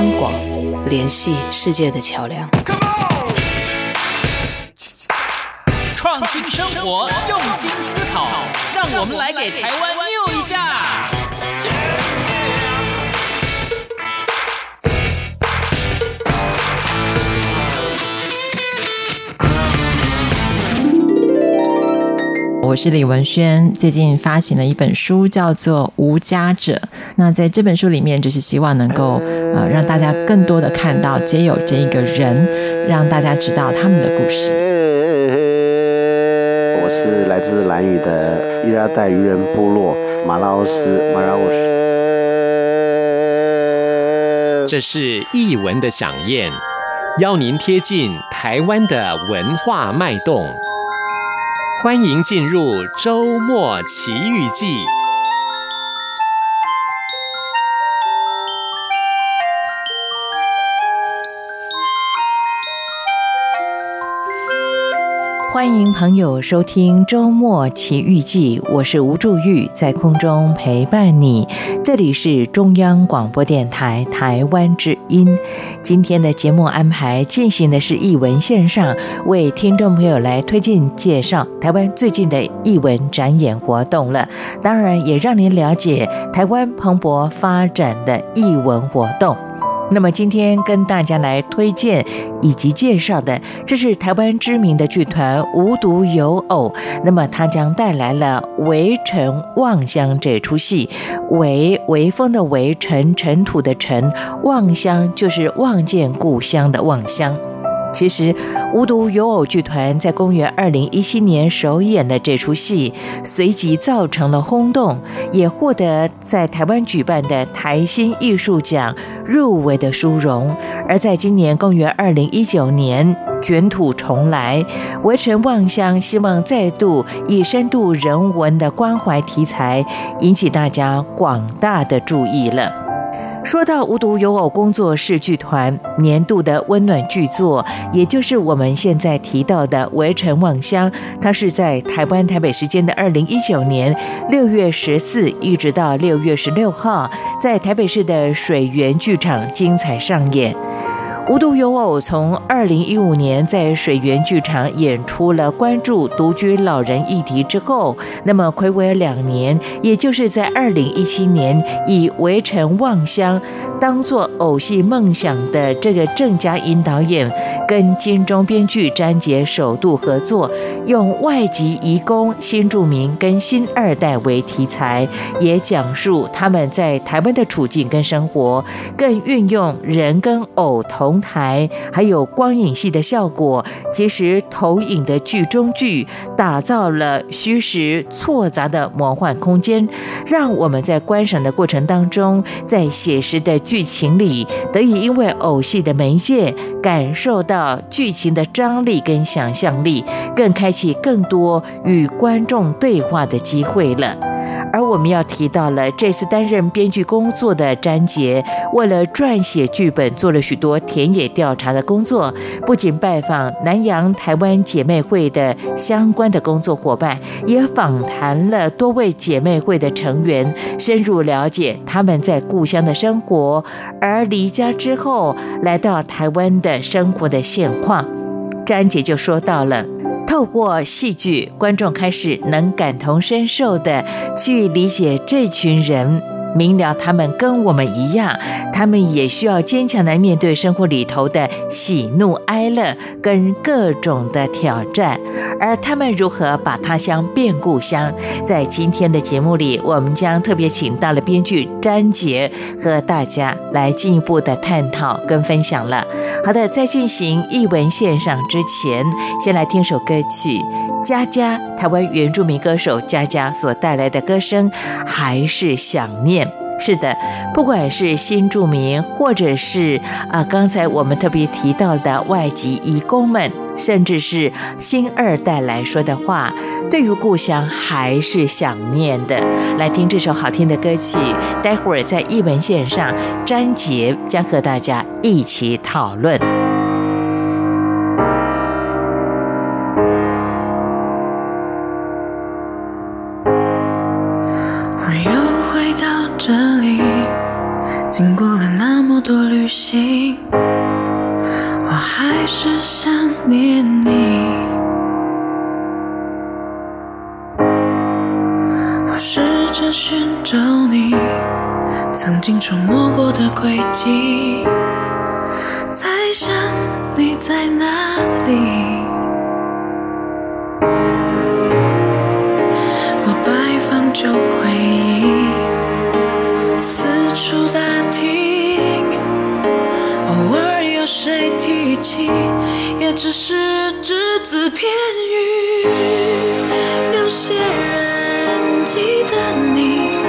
央广联系世界的桥梁。创新生活，用心思考，让我们来给台湾 new 一下。我是李文轩，最近发行了一本书，叫做《无家者》。那在这本书里面，就是希望能够呃让大家更多的看到街友这一个人，让大家知道他们的故事。我是来自兰屿的伊拉代渔人部落马拉奥斯马拉奥斯。这是译文的响宴，邀您贴近台湾的文化脉动。欢迎进入周末奇遇记。欢迎朋友收听周末奇遇记，我是吴祝玉，在空中陪伴你。这里是中央广播电台台湾之音。今天的节目安排进行的是译文线上，为听众朋友来推荐介绍台湾最近的译文展演活动了。当然，也让您了解台湾蓬勃发展的译文活动。那么今天跟大家来推荐以及介绍的，这是台湾知名的剧团无独有偶。那么他将带来了《围城望乡》这出戏，围微风的围，尘尘土的尘，望乡就是望见故乡的望乡。其实，无独有偶剧团在公元二零一七年首演的这出戏，随即造成了轰动，也获得在台湾举办的台新艺术奖入围的殊荣。而在今年公元二零一九年卷土重来，围城望乡希望再度以深度人文的关怀题材，引起大家广大的注意了。说到无独有偶工作室剧团年度的温暖剧作，也就是我们现在提到的《围城望乡》，它是在台湾台北时间的二零一九年六月十四一直到六月十六号，在台北市的水源剧场精彩上演。无独有偶，从二零一五年在水源剧场演出了关注独居老人议题之后，那么睽违两年，也就是在二零一七年，以《围城望乡》当作偶戏梦想的这个郑嘉颖导演，跟金钟编剧詹杰首度合作，用外籍移工、新住民跟新二代为题材，也讲述他们在台湾的处境跟生活，更运用人跟偶同台还有光影戏的效果，其实投影的剧中剧，打造了虚实错杂的魔幻空间，让我们在观赏的过程当中，在写实的剧情里，得以因为偶戏的媒介，感受到剧情的张力跟想象力，更开启更多与观众对话的机会了。而我们要提到了这次担任编剧工作的詹杰，为了撰写剧本，做了许多田野调查的工作，不仅拜访南洋台湾姐妹会的相关的工作伙伴，也访谈了多位姐妹会的成员，深入了解他们在故乡的生活，而离家之后来到台湾的生活的现况。詹杰就说到了。透过戏剧，观众开始能感同身受的去理解这群人。明了，他们跟我们一样，他们也需要坚强来面对生活里头的喜怒哀乐跟各种的挑战，而他们如何把他乡变故乡，在今天的节目里，我们将特别请到了编剧詹杰和大家来进一步的探讨跟分享了。好的，在进行译文线上之前，先来听首歌曲，佳佳，台湾原住民歌手佳佳所带来的歌声，还是想念。是的，不管是新住民，或者是啊，刚才我们特别提到的外籍移工们，甚至是新二代来说的话，对于故乡还是想念的。来听这首好听的歌曲，待会儿在译文线上，张杰将和大家一起讨论。想念你。我试着寻找你曾经触摸过的轨迹，只是只字片语。有些人记得你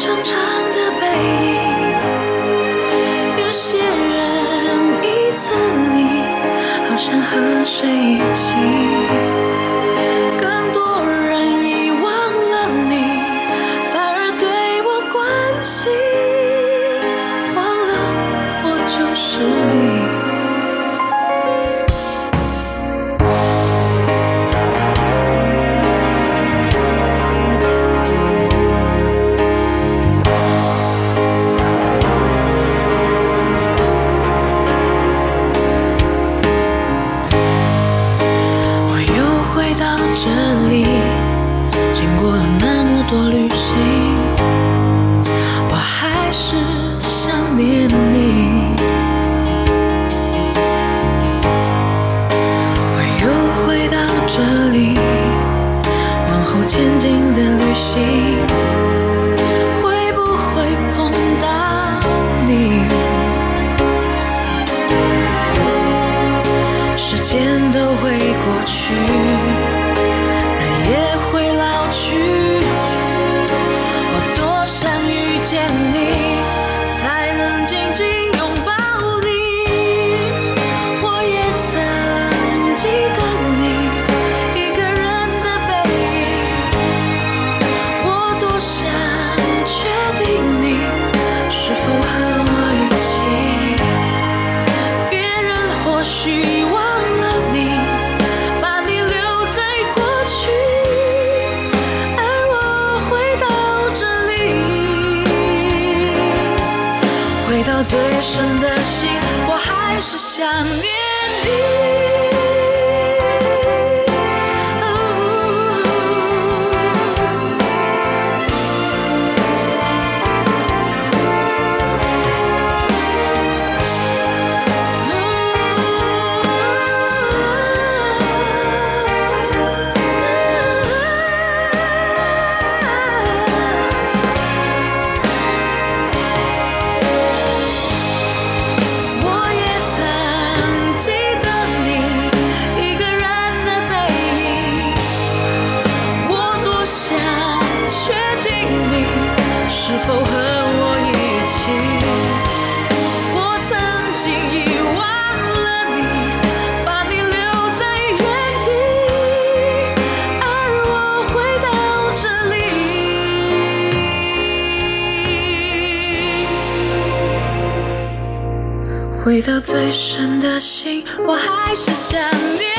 长长的背影，有些人一次你，好想和谁一起。见你。生的心我还是想念你。遇到最深的心，我还是想你。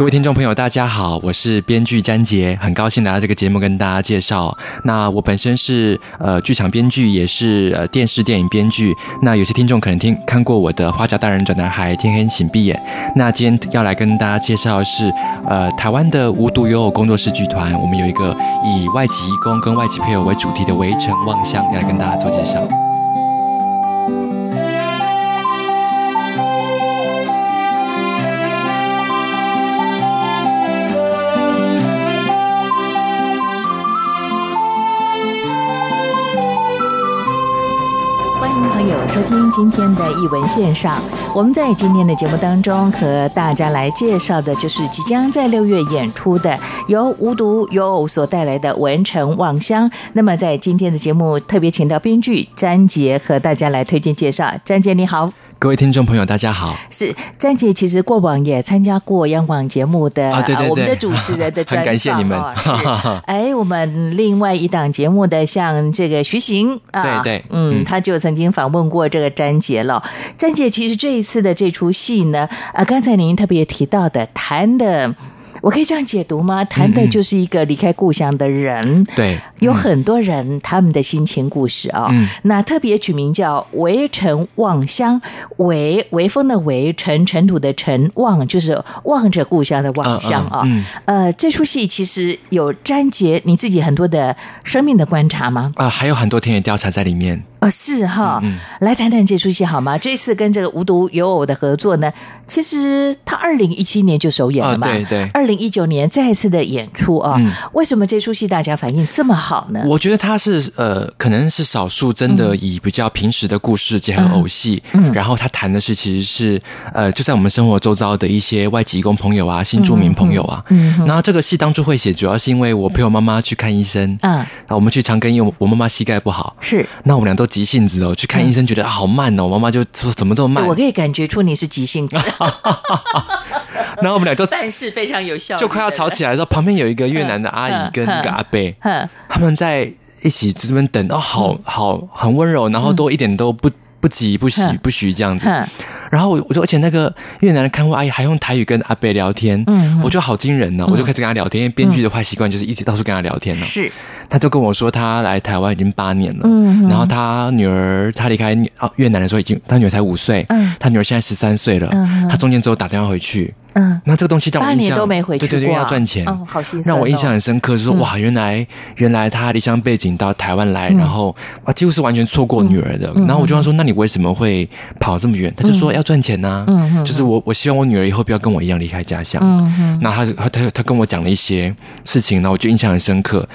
各位听众朋友，大家好，我是编剧詹杰，很高兴来到这个节目跟大家介绍。那我本身是呃剧场编剧，也是呃电视电影编剧。那有些听众可能听看过我的《花甲大人转男孩》《天黑请闭眼》。那今天要来跟大家介绍的是呃台湾的无独有偶工作室剧团，我们有一个以外籍工跟外籍配偶为主题的《围城望乡》，要来跟大家做介绍。今天的艺文线上，我们在今天的节目当中和大家来介绍的，就是即将在六月演出的由无独有偶所带来的《围城望乡》。那么在今天的节目特别请到编剧詹杰和大家来推荐介绍。詹杰你好。各位听众朋友，大家好。是詹姐，其实过往也参加过央广节目的啊，对对对，我们的主持人的 专访。很感谢你们。哎，我们另外一档节目的，像这个徐行啊，对对，嗯，他就曾经访问过这个詹姐了。詹姐，其实这一次的这出戏呢，啊，刚才您特别提到的谈的。我可以这样解读吗？谈的就是一个离开故乡的人，嗯、对，有很多人他们的心情故事啊、哦。嗯，那特别取名叫《围城望乡》，围围风的围，尘尘土的尘，望就是望着故乡的望乡啊。嗯，呃，这出戏其实有詹杰你自己很多的生命的观察吗？啊、呃，还有很多田野调查在里面。哦，是哈，嗯嗯，来谈谈这出戏好吗？这次跟这个无独有偶的合作呢，其实他二零一七年就首演了嘛，哦、对对，二零一九年再一次的演出啊、嗯，为什么这出戏大家反应这么好呢？我觉得他是呃，可能是少数真的以比较平时的故事结合偶戏，嗯，然后他谈的是其实是呃，就在我们生活周遭的一些外籍工朋友啊、新住民朋友啊，嗯，嗯，然后这个戏当初会写，主要是因为我陪我妈妈去看医生，嗯，啊我们去长庚医院，我妈妈膝盖不好，是，那我们俩都急性子哦去。看医生觉得好慢哦，妈妈就说怎么这么慢？我可以感觉出你是急性子。然后我们俩就办事非常有效，就快要吵起来的时候，旁边有一个越南的阿姨跟一个阿伯，他们在一起这边等，哦，好好很温柔，然后都一点都不不急不喜不徐这样子。然后我我就而且那个越南的看护阿姨还用台语跟阿伯聊天，嗯，我觉得好惊人呢，我就开始跟他聊天，因为编剧的坏习惯就是一直到处跟他聊天呢。是。他就跟我说，他来台湾已经八年了，嗯，然后他女儿，他离开越南的时候已经，他女儿才五岁，嗯，他女儿现在十三岁了，嗯，他中间只有打电话回去，嗯，那这个东西让我印象，都没回去过，对对对，要赚钱，哦，好心酸，让我印象很深刻，就是说哇，原来原来他离乡背景到台湾来，然后啊，几乎是完全错过女儿的，然后我就问说，那你为什么会跑这么远？他就说要赚钱呐，嗯，就是我我希望我女儿以后不要跟我一样离开家乡，嗯，那他他他他跟我讲了一些事情，然后我就印象很深刻，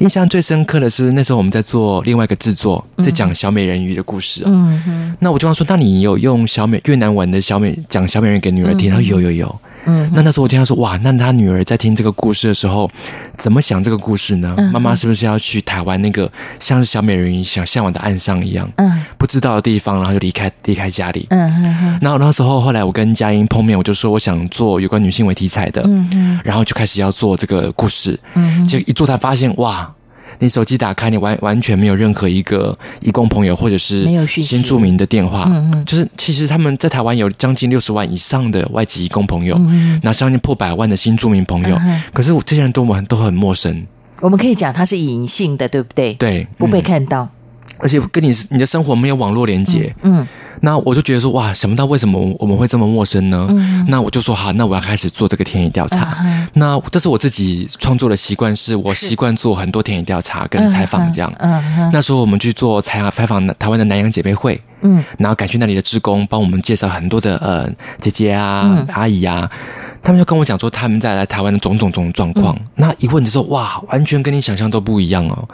印象最深刻的是。那时候我们在做另外一个制作，在讲小美人鱼的故事啊。嗯哼。那我就要说，那你有用小美越南文的小美讲小美人鱼给女儿听？他说有有有。嗯。那那时候我听他说，哇，那他女儿在听这个故事的时候，怎么想这个故事呢？妈妈是不是要去台湾那个像是小美人鱼想向往的岸上一样？嗯。不知道的地方，然后就离开离开家里。嗯哼。然后那时候后来我跟佳音碰面，我就说我想做有关女性为题材的。嗯嗯。然后就开始要做这个故事。嗯。结果一做才发现，哇。你手机打开，你完完全没有任何一个移工朋友或者是新住民的电话，嗯嗯，就是其实他们在台湾有将近六十万以上的外籍移工朋友，嗯，那将近破百万的新住民朋友，嗯，可是我这些人都很都很陌生。我们可以讲他是隐性的，对不对？对，不被看到。嗯而且跟你你的生活没有网络连接，嗯，那我就觉得说哇，想不到为什么我们会这么陌生呢？嗯，那我就说好，那我要开始做这个田野调查。嗯，那这是我自己创作的习惯，是我习惯做很多田野调查跟采访这样。那时候我们去做采访采访台湾的南洋姐妹会，嗯，然后感谢那里的职工帮我们介绍很多的呃姐姐啊、嗯、阿姨啊，他们就跟我讲说他们在来台湾的种种种种状况。嗯、那一问就说哇，完全跟你想象都不一样哦。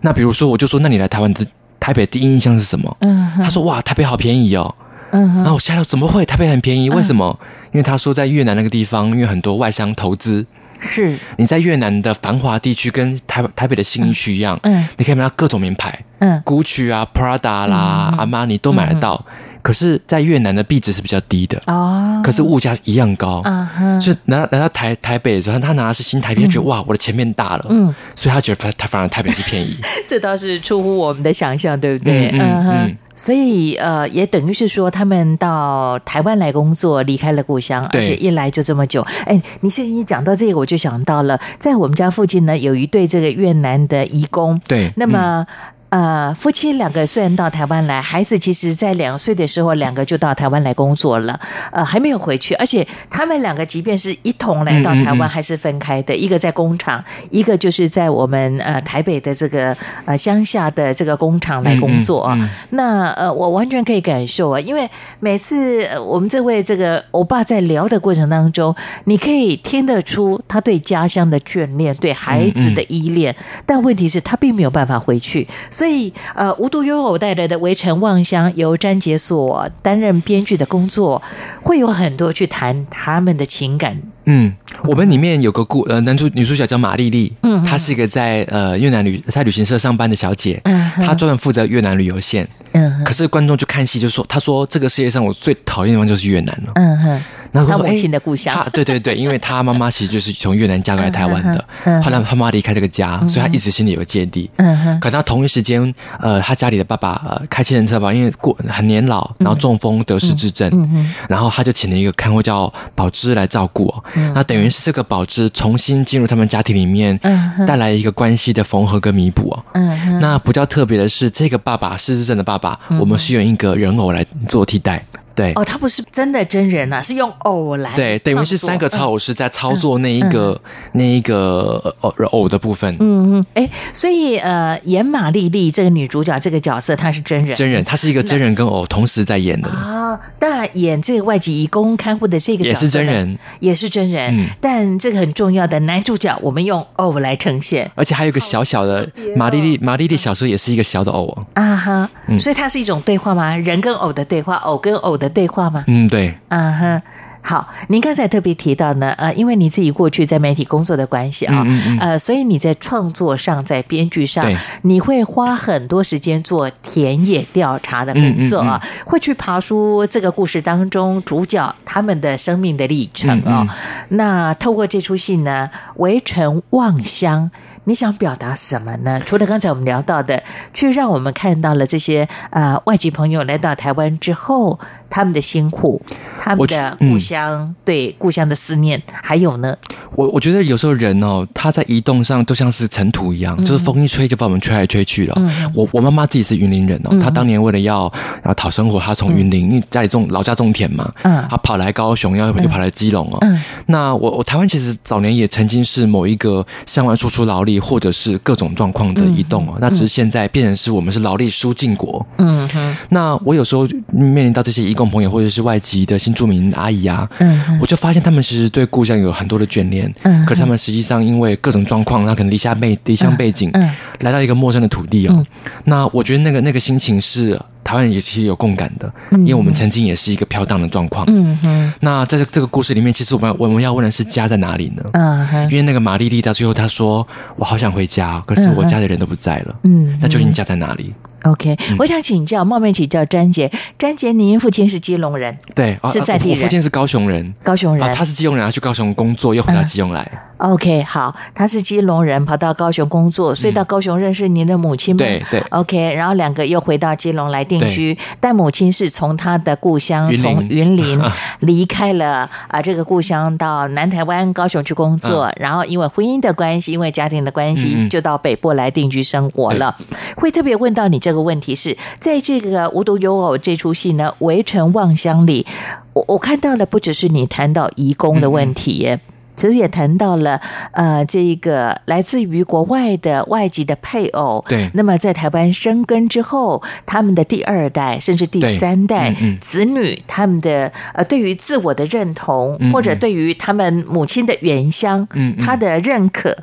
那比如说，我就说那你来台湾的。台北第一印象是什么？嗯，他说哇，台北好便宜哦。嗯，然后我吓到，怎么会？台北很便宜？为什么？嗯，因为他说在越南那个地方，因为很多外商投资。是。你在越南的繁华地区，跟台台北的新一区一样。嗯。你可以买到各种名牌。嗯。Gucci 啊，Prada 啦，阿玛尼都买得到。可是在越南的币值是比较低的。哦，可是物价一样高，啊哈，所以来到来到台台北的时候，他拿的是新台币，他觉得哇，我的钱变大了，嗯，所以他觉得他反而台北是便宜，这倒是出乎我们的想象，对不对？嗯嗯嗯。所以呃，也等于是说，他们到台湾来工作，离开了故乡，而且一来就这么久。哎，你现在一讲到这个，我就想到了，在我们家附近呢，有一对这个越南的移工，对，那么。嗯呃，夫妻两个虽然到台湾来，孩子其实在两岁的时候，两个就到台湾来工作了，呃，还没有回去。而且他们两个即便是一同来到台湾，还是分开的，嗯嗯嗯，一个在工厂，一个就是在我们呃台北的这个呃乡下的这个工厂来工作啊。那呃，我完全可以感受啊，因为每次我们这位这个欧巴在聊的过程当中，你可以听得出他对家乡的眷恋，对孩子的依恋，但问题是，他并没有办法回去，所以。所以，呃，无独有偶带来的《围城望乡》由詹杰所担任编剧的工作，会有很多去谈他们的情感。嗯，我们里面有个故呃男主女主角叫马丽丽，嗯，她是一个在呃越南旅在旅行社上班的小姐，嗯，她专门负责越南旅游线，嗯，可是观众就看戏就说，她说这个世界上我最讨厌的地方就是越南了，嗯哼。然后他母亲的故乡，他 对对对，因为他妈妈其实就是从越南嫁过来台湾的，后来他妈妈离开这个家，所以他一直心里有芥蒂。嗯哼。可他同一时间，呃，他家里的爸爸呃开计程车吧，因为过很年老，然后中风得失智症，然后他就请了一个看护叫宝芝来照顾。那等于是这个宝芝重新进入他们家庭里面，带来一个关系的缝合跟弥补。嗯。那比较特别的是，这个爸爸失智症的爸爸，我们是用一个人偶来做替代。对哦，他不是真的真人啊，是用偶来对，等于是三个操偶师在操作那一个、嗯、那一个偶偶的部分。嗯嗯，哎，所以呃，演马丽丽这个女主角这个角色，她是真人，真人，她是一个真人跟偶同时在演的啊。但演这个外籍移工看护的这个也是真人，也是真人。嗯、但这个很重要的男主角，我们用偶来呈现，而且还有一个小小的马丽丽，马丽丽小时候也是一个小的偶啊哈。嗯，所以它是一种对话吗？人跟偶的对话，偶跟偶的。的对话吗？嗯，对。嗯哼，好。您刚才特别提到呢，呃，因为你自己过去在媒体工作的关系啊，嗯嗯嗯呃，所以你在创作上，在编剧上，你会花很多时间做田野调查的工作啊，会去爬梳这个故事当中主角他们的生命的历程啊。那透过这出戏呢，《围城望乡》。你想表达什么呢？除了刚才我们聊到的，去让我们看到了这些呃外籍朋友来到台湾之后，他们的辛苦，他们的故乡、嗯、对故乡的思念，还有呢？我我觉得有时候人哦，他在移动上都像是尘土一样，嗯、就是风一吹就把我们吹来吹去了。嗯、我我妈妈自己是云林人哦，嗯、她当年为了要要讨生活，她从云林、嗯、因为家里种老家种田嘛，嗯，她跑来高雄，要又跑来基隆哦。嗯，那我我台湾其实早年也曾经是某一个向外输出劳力。或者是各种状况的移动哦，嗯、那只是现在变成是我们是劳力输进国。嗯哼，那我有时候面临到这些移工朋友或者是外籍的新住民阿姨啊，嗯，我就发现他们其实对故乡有很多的眷恋。嗯，可是他们实际上因为各种状况，他可能离家背离乡背景，嗯，来到一个陌生的土地哦。嗯、那我觉得那个那个心情是。台湾人也其实有共感的，因为我们曾经也是一个飘荡的状况。嗯哼。那在这这个故事里面，其实我们我们要问的是家在哪里呢？嗯哼。因为那个玛丽丽到最后她说：“我好想回家，可是我家的人都不在了。”嗯。那究竟家在哪里？OK，我想请教，冒昧请教詹杰，詹杰，您父亲是基隆人，对，是在地人。我父亲是高雄人，高雄人，他是基隆人，他去高雄工作，又回到基隆来。OK，好，他是基隆人，跑到高雄工作，所以到高雄认识您的母亲吗？对对。OK，然后两个又回到基隆来定居，但母亲是从他的故乡从云林 离开了啊，这个故乡到南台湾高雄去工作，然后因为婚姻的关系，因为家庭的关系，就到北部来定居生活了。会特别问到你这个。这个问题是在这个无独有偶这出戏呢，《围城望乡》里，我我看到了不只是你谈到移工的问题耶，其实也谈到了呃，这个来自于国外的外籍的配偶，对，那么在台湾生根之后，他们的第二代甚至第三代子女，他们的呃，对于自我的认同，或者对于他们母亲的原乡，嗯，他的认可。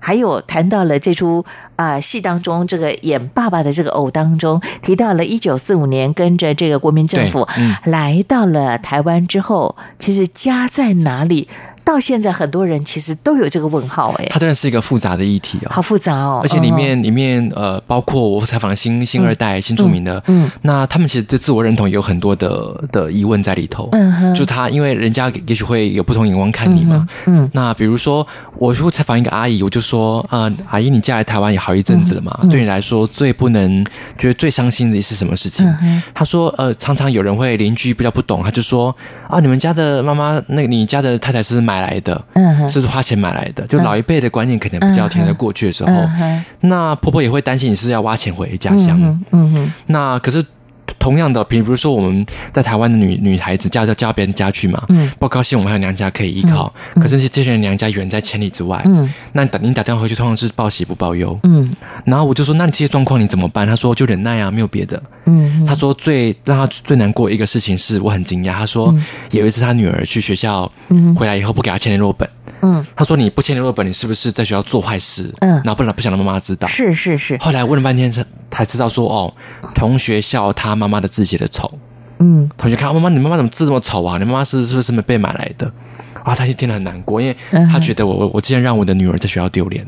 还有谈到了这出啊、呃、戏当中，这个演爸爸的这个偶当中，提到了一九四五年跟着这个国民政府来到了台湾之后，其实家在哪里？到现在很多人其实都有这个问号哎，它真的是一个复杂的议题哦，好复杂哦，而且里面里面呃，包括我采访的新新二代新著名的，嗯，那他们其实对自我认同也有很多的的疑问在里头，嗯哼，就他因为人家也许会有不同眼光看你嘛，嗯，那比如说我如果采访一个阿姨，我就说啊，阿姨你嫁来台湾也好一阵子了嘛，对你来说最不能觉得最伤心的是什么事情？她说呃，常常有人会邻居比较不懂，他就说啊，你们家的妈妈那个你家的太太是买来的，嗯，是花钱买来的，就老一辈的观念可能比较停在过去的时候，那婆婆也会担心你是要挖钱回家乡，嗯哼，那可是。同样的，比如说我们在台湾的女女孩子嫁到嫁到别人家去嘛，嗯，不高兴，我们还有娘家可以依靠。嗯、可是这些人娘家远在千里之外，嗯，那你打你打电话回去，通常是报喜不报忧，嗯。然后我就说，那你这些状况你怎么办？他说就忍耐啊，没有别的。嗯，他说最让他最难过一个事情是我很惊讶，他说有一次他女儿去学校回来以后不给他签联络本。嗯，他说你不签联络本，你是不是在学校做坏事？嗯，然后不然不想让妈妈知道。是是是。后来问了半天，才才知道说哦，同学笑他妈妈的字写的丑。嗯，同学看妈妈，你妈妈怎么字这么丑啊？你妈妈是是不是没被买来的？啊，他就听得很难过，因为他觉得我我我竟然让我的女儿在学校丢脸。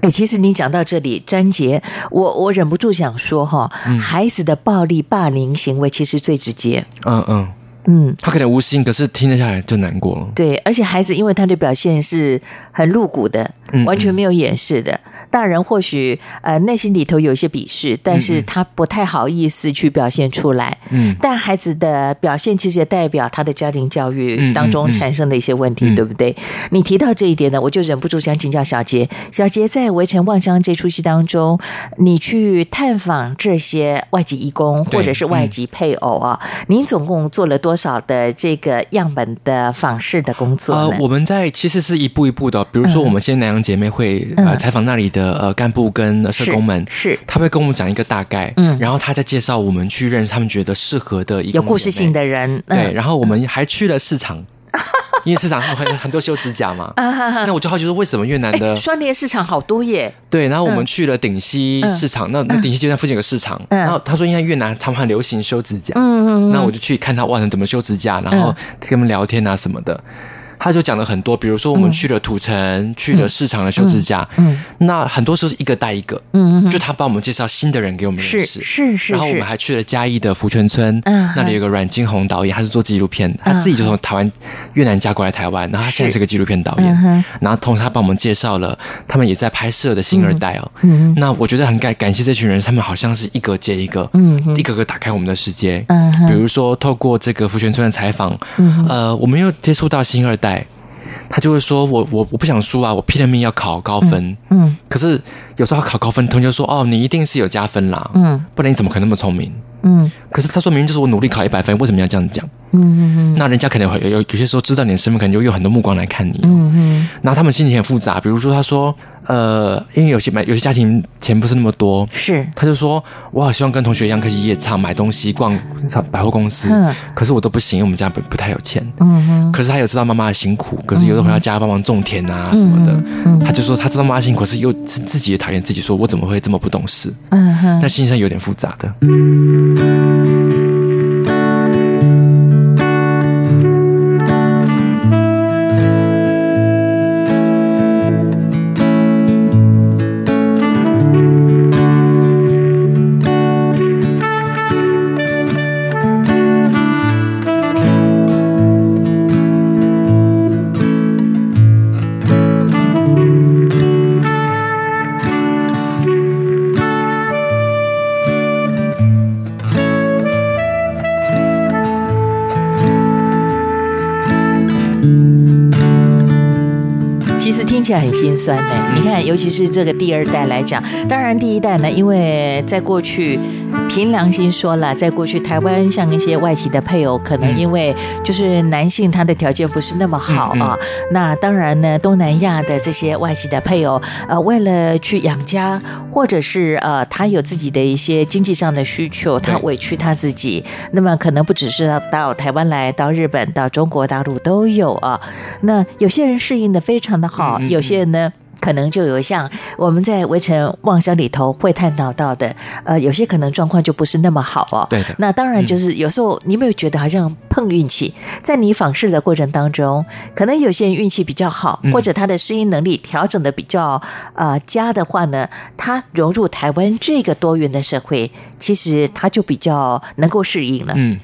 哎，其实你讲到这里，詹杰，我我忍不住想说哈，孩子的暴力霸凌行为其实最直接。嗯嗯。嗯，他可能无心，可是听得下来就难过了。对，而且孩子因为他的表现是很露骨的，完全没有掩饰的。大人或许呃内心里头有一些鄙视，但是他不太好意思去表现出来。嗯，但孩子的表现其实也代表他的家庭教育当中产生的一些问题，对不对？你提到这一点呢，我就忍不住想请教小杰。小杰在《围城望乡》这出戏当中，你去探访这些外籍义工或者是外籍配偶啊，嗯、您总共做了多少的这个样本的访视的工作？呃，我们在其实是一步一步的，比如说我们先南洋姐妹会呃采访那里的。呃，干部跟社工们是，是。他会跟我们讲一个大概，嗯，然后他再介绍我们去认识他们觉得适合的一个有故事性的人，嗯、对，然后我们还去了市场，因为市场很很多修指甲嘛，那我就好奇说为什么越南的双联市场好多耶？对，然后我们去了顶溪市场，嗯、那那顶溪街站附近有个市场，嗯、然后他说因为越南他们很流行修指甲，嗯嗯，那我就去看他哇，怎么修指甲，然后跟他们聊天啊什么的。他就讲了很多，比如说我们去了土城，嗯、去了市场的修指甲，嗯，嗯。那很多时候是一个带一个，嗯，就他帮我们介绍新的人给我们认识，是是是。然后我们还去了嘉义的福泉村，嗯，那里有个阮金红导演，他是做纪录片，他自己就从台湾越南嫁过来台湾，然后他现在是个纪录片导演，嗯、然后同时他帮我们介绍了他们也在拍摄的新二代哦，嗯，那我觉得很感感谢这群人，他们好像是一个接一个，嗯，一个个打开我们的世界，嗯，比如说透过这个福泉村的采访，嗯，呃，我们又接触到新二代。他就会说：“我我我不想输啊，我拼了命要考高分。嗯”嗯，可是有时候要考高分，同学说：“哦，你一定是有加分啦。”嗯，不然你怎么可能那么聪明？嗯，可是他说明明就是我努力考一百分，为什么要这样讲？嗯嗯嗯，那人家可能会有有有些时候知道你的身份，可能就用很多目光来看你。嗯嗯，然后他们心情很复杂，比如说他说。呃，因为有些买有些家庭钱不是那么多，是他就说，我好希望跟同学一样可以夜场买东西、逛百货公司，嗯、可是我都不行，因为我们家不不太有钱。嗯哼，可是他有知道妈妈的辛苦，可是有时候回到家帮忙种田啊什么的，嗯嗯、他就说他知道妈妈辛苦，可是又自自己也讨厌自己，说我怎么会这么不懂事？嗯哼，那心上有点复杂的。酸的，你看，尤其是这个第二代来讲，当然第一代呢，因为在过去，凭良心说了，在过去台湾像一些外籍的配偶，可能因为就是男性他的条件不是那么好啊，那当然呢，东南亚的这些外籍的配偶，呃，为了去养家，或者是呃，他有自己的一些经济上的需求，他委屈他自己，那么可能不只是到台湾来，到日本、到中国大陆都有啊。那有些人适应的非常的好，有。有些人呢，可能就有像我们在《围城望乡》里头会探讨到的，呃，有些可能状况就不是那么好哦。对的。那当然就是有时候你有没有觉得好像碰运气，在你访视的过程当中，可能有些人运气比较好，或者他的适应能力调整的比较呃佳的话呢，他融入台湾这个多元的社会，其实他就比较能够适应了。嗯，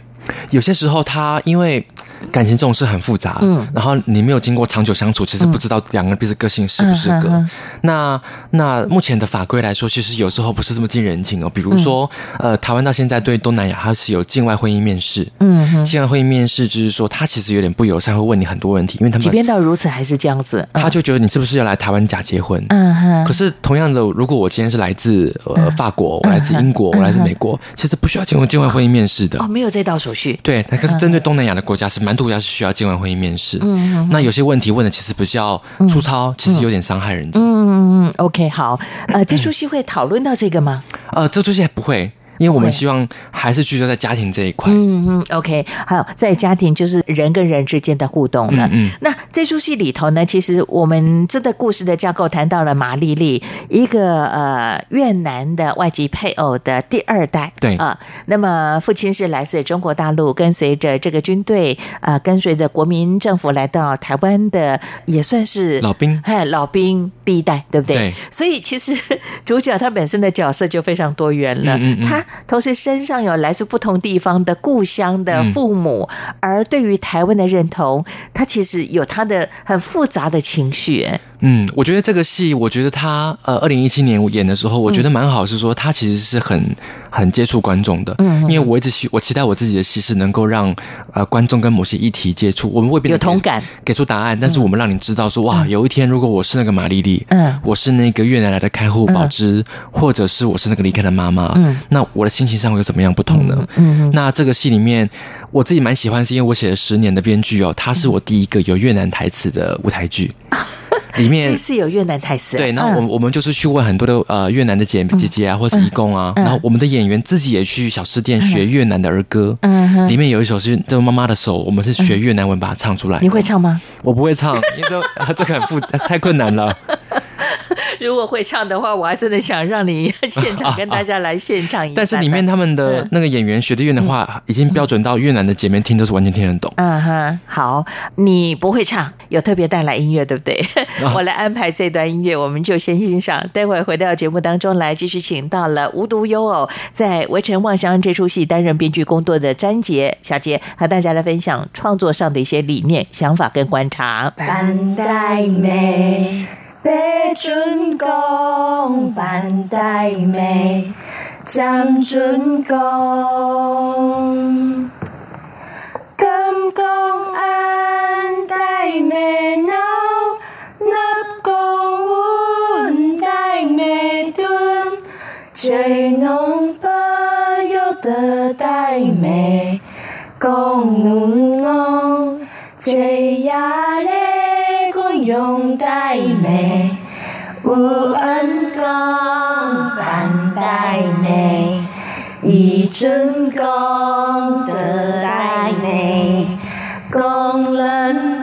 有些时候他因为。感情这种事很复杂，嗯，然后你没有经过长久相处，其实不知道两个人彼此个性适不适合。嗯嗯、那那目前的法规来说，其实有时候不是这么近人情哦。比如说，嗯、呃，台湾到现在对东南亚它是有境外婚姻面试，嗯，境外婚姻面试就是说，他其实有点不友善，会问你很多问题，因为他们即便到如此还是这样子，他就觉得你是不是要来台湾假结婚？嗯哼。可是同样的，如果我今天是来自呃法国，我来自英国，我来自美国，其实不需要经过境外婚姻面试的哦，没有这道手续。对，可是针对东南亚的国家是蛮多国家是需要今晚婚姻面试，嗯，那有些问题问的其实比较粗糙，其实有点伤害人家。嗯嗯嗯，OK，好，呃，这出戏会讨论到这个吗？呃，这出戏还不会。因为我们希望还是聚焦在家庭这一块。嗯嗯，OK，好，在家庭就是人跟人之间的互动了。嗯，嗯，那这出戏里头呢，其实我们这个故事的架构谈到了马丽丽，一个呃越南的外籍配偶的第二代。对啊，呃，那么父亲是来自中国大陆，跟随着这个军队啊，呃，跟随着国民政府来到台湾的，也算是老兵。哎，老兵第一代，对不对？对。所以其实 主角他本身的角色就非常多元了。嗯嗯，嗯。他同时身上有来自不同地方的故乡的父母，而对于台湾的认同，他其实有他的很复杂的情绪。嗯，我觉得这个戏，我觉得他呃，二零一七年我演的时候，我觉得蛮好，是说他其实是很很接触观众的。嗯，因为我一直希我期待我自己的戏是能够让呃观众跟某些议题接触，我们未必有同感，给出答案，但是我们让你知道说哇，有一天如果我是那个马丽丽，嗯，我是那个越南来的看护宝芝，或者是我是那个离开的妈妈，嗯，那我的心情上会有怎么样不同呢？嗯，那这个戏里面我自己蛮喜欢，是因为我写了十年的编剧哦，他是我第一个有越南台词的舞台剧。里面这次有越南台词，对，然后我们我们就是去问很多的呃越南的姐姐姐啊，或是义工啊，然后我们的演员自己也去小吃店学越南的儿歌，嗯，里面有一首是这个妈妈的手，我们是学越南文把它唱出来。你会唱吗？我不会唱，因为这 这个很复，太困难了。如果会唱的话，我还真的想让你 现场跟大家来现场一下。但是里面他们的那个演员学的越南话已经标准到越南的姐妹听都是完全听得懂。嗯哼，好，你不会唱，有特别带来音乐对不对？我来安排这段音乐，我们就先欣赏。待会回到节目当中来，继续请到了无独有偶，在《围城望乡》这出戏担任编剧工作的詹杰小杰，和大家来分享创作上的一些理念、想法跟观察。白春宫，伴大妹，将春宫。金宫安大妹闹，纳宫温大妹蹲，吹弄不由得大妹，宫奴翁吹呀嘞。拥戴美，无恩公伴大妹，一尊功德大妹，共人。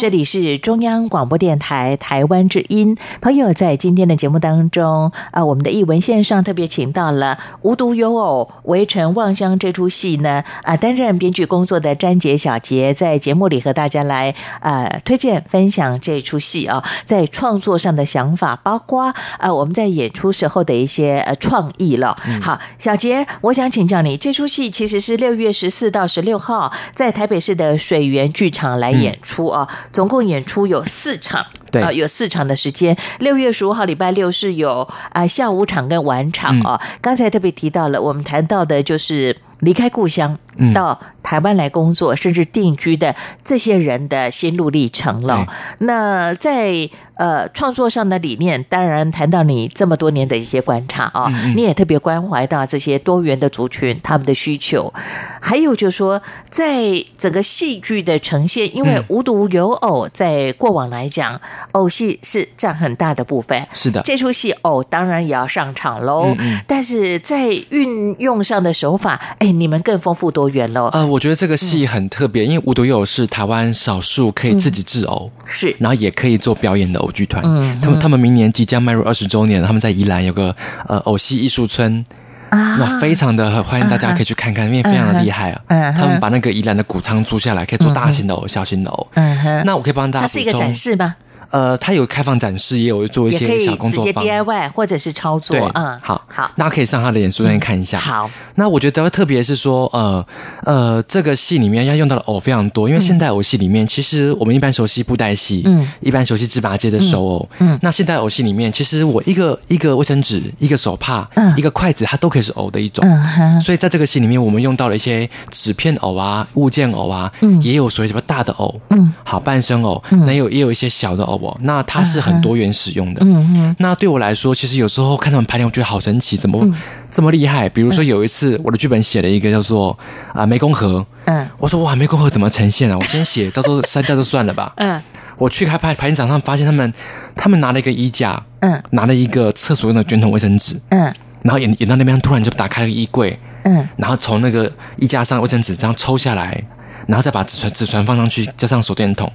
这里是中央广播电台台湾之音。朋友在今天的节目当中啊，我们的译文线上特别请到了无独有偶《围城望乡》这出戏呢啊，担任编剧工作的詹杰小杰，在节目里和大家来呃推荐分享这出戏啊，在创作上的想法，包括啊我们在演出时候的一些呃创意了。好，小杰，我想请教你，这出戏其实是六月十四到十六号在台北市的水源剧场来演出啊。总共演出有四场，呃，有四场的时间。六月十五号礼拜六是有啊、呃、下午场跟晚场啊、哦。刚才特别提到了，我们谈到的就是离开故乡到台湾来工作，甚至定居的这些人的心路历程了。那在呃创作上的理念，当然谈到你这么多年的一些观察啊、哦，你也特别关怀到这些多元的族群他们的需求。还有就是说，在整个戏剧的呈现，因为无独有偶，在过往来讲，偶戏是占很大的部分。是的，这出戏偶当然也要上场喽。嗯嗯但是在运用上的手法，哎，你们更丰富多元喽。呃，我觉得这个戏很特别，因为无独有偶是台湾少数可以自己制偶，是，然后也可以做表演的偶剧团。嗯，他们他们明年即将迈入二十周年，他们在宜兰有个呃偶戏艺术村。啊，那非常的欢迎大家可以去看看，因为非常的厉害啊。嗯，他们把那个宜兰的谷仓租下来，可以做大型的偶、小型的偶。嗯哼，那我可以帮大家。它是一个展示吗？呃，它有开放展示，也有做一些小工作坊，直接 DIY 或者是操作。嗯，好，好，那可以上他的脸书上面看一下。好，那我觉得特别是说，呃呃，这个戏里面要用到的偶非常多，因为现代偶戏里面，其实我们一般熟悉布袋戏，嗯，一般熟悉芝麻街的手偶，嗯，那现代偶戏里面，其实我一个一个卫生纸、一个手帕、一个筷子，它都可以是偶的一种。嗯，所以在这个戏里面，我们用到了一些纸片偶啊、物件偶啊，嗯，也有所谓什么大的偶，嗯，好半身偶，那也有也有一些小的偶哦，那它是。很多元使用的，嗯嗯，那对我来说，其实有时候看他们排练，我觉得好神奇，怎么这么厉害？比如说有一次，我的剧本写了一个叫做啊湄公河，嗯，我说哇湄公河怎么呈现啊？我先写，到时候删掉就算了吧，嗯，我去开排排练场上，发现他们他们拿了一个衣架，嗯，拿了一个厕所用的卷筒卫生纸，嗯，然后演演到那边，突然就打开了衣柜，嗯，然后从那个衣架上卫生纸这样抽下来。然后再把纸船纸船放上去，加上手电筒，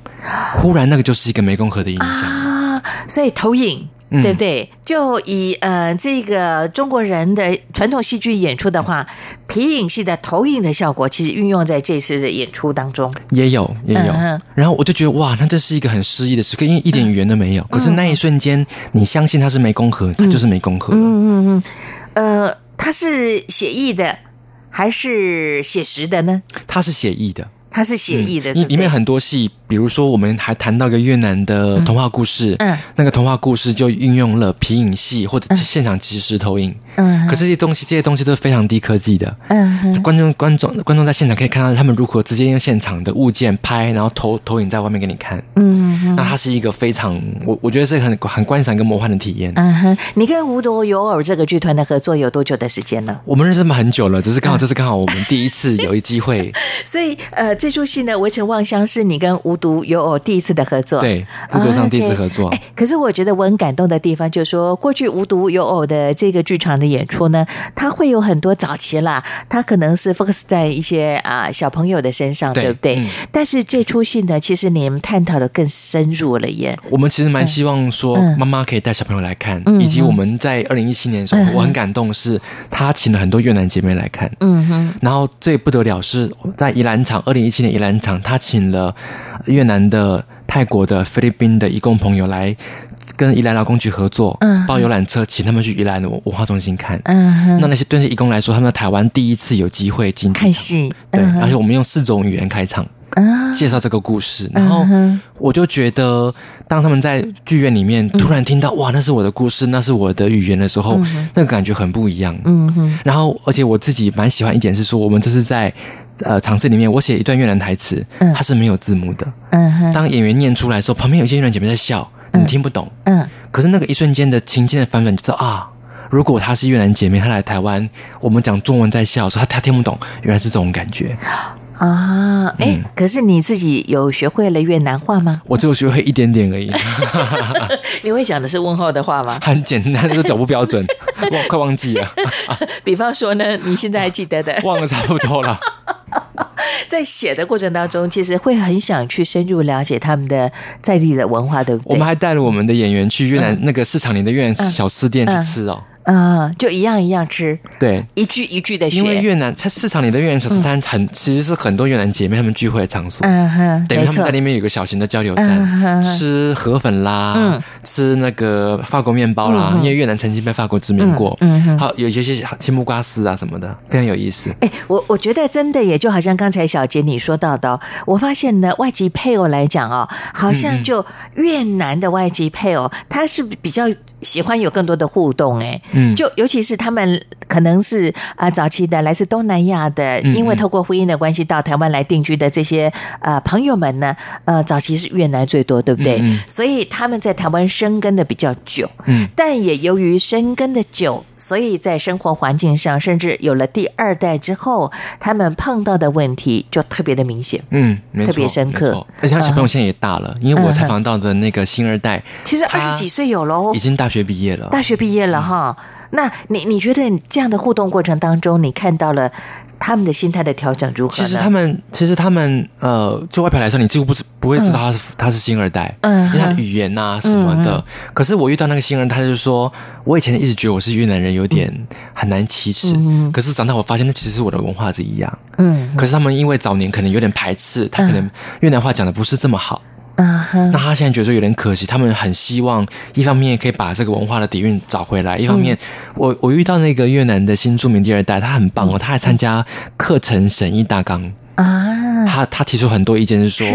忽然那个就是一个湄公河的印象啊！所以投影，嗯、对不对？就以呃这个中国人的传统戏剧演出的话，皮影戏的投影的效果，其实运用在这次的演出当中也有也有。嗯、然后我就觉得哇，那这是一个很诗意的时刻，因为一点语言都没有。嗯、可是那一瞬间，你相信它是湄公河，它就是湄公河。嗯嗯嗯。呃，它是写意的还是写实的呢？它是写意的。它是写意的，里面很多戏，比如说我们还谈到一个越南的童话故事，嗯，那个童话故事就运用了皮影戏或者现场即时投影，嗯，可是这些东西，这些东西都是非常低科技的，嗯，观众观众观众在现场可以看到他们如何直接用现场的物件拍，然后投投影在外面给你看，嗯，那它是一个非常我我觉得是很很观赏跟魔幻的体验，嗯哼，你跟无独有偶这个剧团的合作有多久的时间呢？我们认识很久了，只是刚好这是刚好我们第一次有一机会，所以呃。这出戏呢，《围城望乡》是你跟无独有偶第一次的合作，对，制作上第一次合作。哎、可是我觉得我很感动的地方，就是说过去无独有偶的这个剧场的演出呢，它会有很多早期啦，它可能是 focus 在一些啊小朋友的身上，对，对不对？嗯、但是这出戏呢，其实你们探讨的更深入了耶。我们其实蛮希望说，妈妈可以带小朋友来看，嗯、以及我们在二零一七年的时候，嗯、我很感动，是他请了很多越南姐妹来看，嗯哼，然后最不得了是在宜兰场，二零一七年宜兰场，他。请了越南的、泰国的、菲律宾的义工朋友来跟宜兰劳工局合作，嗯，包游览车，请他们去宜兰的文化中心看。嗯，那那些对那些义工来说，他们在台湾第一次有机会进看戏，对，而且我们用四种语言开场，嗯，介绍这个故事。然后我就觉得，当他们在剧院里面突然听到“哇，那是我的故事，那是我的语言”的时候，那个感觉很不一样。嗯哼。然后，而且我自己蛮喜欢一点是说，我们这是在。呃，场次里面我写一段越南台词，嗯，它是没有字幕的。嗯哼，当演员念出来的时候，旁边有一些越南姐妹在笑，你听不懂。嗯，可是那个一瞬间的情境的反转，就知道啊，如果她是越南姐妹，她来台湾，我们讲中文在笑的时候，她她听不懂，原来是这种感觉。啊，哎、欸，嗯、可是你自己有学会了越南话吗？我只有学会一点点而已。你会讲的是问候的话吗？很简单，这个脚步标准，我快忘记了。比方说呢，你现在还记得的？忘了差不多了。在写的过程当中，其实会很想去深入了解他们的在地的文化，对不对？我们还带了我们的演员去越南那个市场里的越南小吃店去吃哦。啊，就一样一样吃，对，一句一句的学。因为越南在市场里的越南小吃摊很，其实是很多越南姐妹她们聚会的场所。嗯哼，等于他们在那边有个小型的交流站，吃河粉啦，嗯，吃那个法国面包啦，因为越南曾经被法国殖民过。嗯哼，好，有一些些青木瓜丝啊什么的，非常有意思。哎，我我觉得真的也就好像刚才小杰你说到的，我发现呢，外籍配偶来讲哦，好像就越南的外籍配偶，他是比较。喜欢有更多的互动，哎，嗯，就尤其是他们可能是啊、呃、早期的来自东南亚的，因为透过婚姻的关系到台湾来定居的这些呃朋友们呢，呃早期是越南最多，对不对？嗯嗯。所以他们在台湾生根的比较久，嗯，但也由于生根的久，所以在生活环境上，甚至有了第二代之后，他们碰到的问题就特别的明显，嗯，特别深刻。而且他小朋友现在也大了，因为我采访到的那个新二代，其实二十几岁有喽，已经大学毕业了，大学毕业了哈。那你你觉得你这样的互动过程当中，你看到了他们的心态的调整如何？其实他们，其实他们，呃，就外表来说，你几乎不不会知道他是、嗯、他是新二代，嗯，因为他的语言呐、啊、什么的、嗯。可是我遇到那个新人，他就说，我以前一直觉得我是越南人，有点很难启齿、嗯。可是长大我发现，那其实是我的文化是一样。嗯。可是他们因为早年可能有点排斥，他可能越南话讲的不是这么好。嗯哼，那他现在觉得有点可惜，他们很希望一方面可以把这个文化的底蕴找回来，一方面，我我遇到那个越南的新著名第二代，他很棒哦，他还参加课程审议大纲。啊，他他提出很多意见，是说，